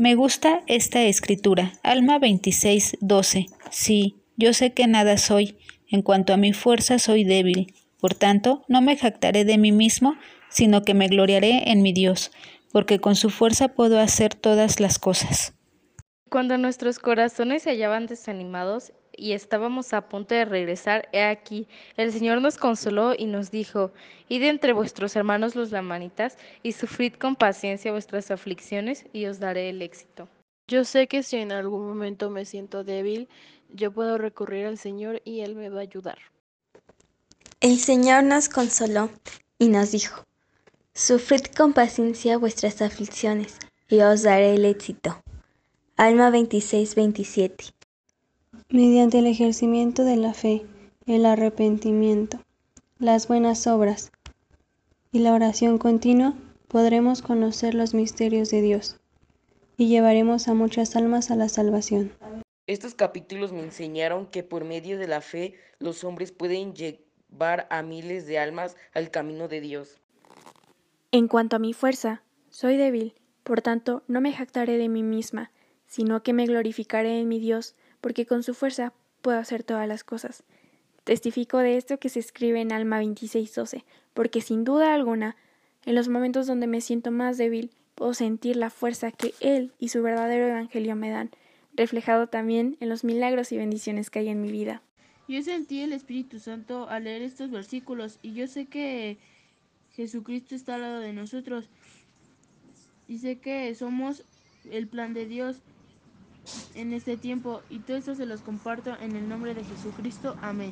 Me gusta esta escritura. Alma 26, 12. Sí, yo sé que nada soy. En cuanto a mi fuerza soy débil. Por tanto, no me jactaré de mí mismo, sino que me gloriaré en mi Dios, porque con su fuerza puedo hacer todas las cosas. Cuando nuestros corazones se hallaban desanimados y estábamos a punto de regresar, he aquí, el Señor nos consoló y nos dijo, Id entre vuestros hermanos los lamanitas y sufrid con paciencia vuestras aflicciones y os daré el éxito. Yo sé que si en algún momento me siento débil, yo puedo recurrir al Señor y Él me va a ayudar. El Señor nos consoló y nos dijo, Sufrid con paciencia vuestras aflicciones y os daré el éxito. Alma 26, 27. Mediante el ejercimiento de la fe, el arrepentimiento, las buenas obras y la oración continua, podremos conocer los misterios de Dios y llevaremos a muchas almas a la salvación. Estos capítulos me enseñaron que por medio de la fe los hombres pueden llevar a miles de almas al camino de Dios. En cuanto a mi fuerza, soy débil, por tanto no me jactaré de mí misma, sino que me glorificaré en mi Dios, porque con su fuerza puedo hacer todas las cosas. Testifico de esto que se escribe en Alma 26:12, porque sin duda alguna, en los momentos donde me siento más débil, puedo sentir la fuerza que Él y su verdadero Evangelio me dan, reflejado también en los milagros y bendiciones que hay en mi vida. Yo sentí el Espíritu Santo al leer estos versículos y yo sé que Jesucristo está al lado de nosotros y sé que somos el plan de Dios en este tiempo y todo esto se los comparto en el nombre de Jesucristo. Amén.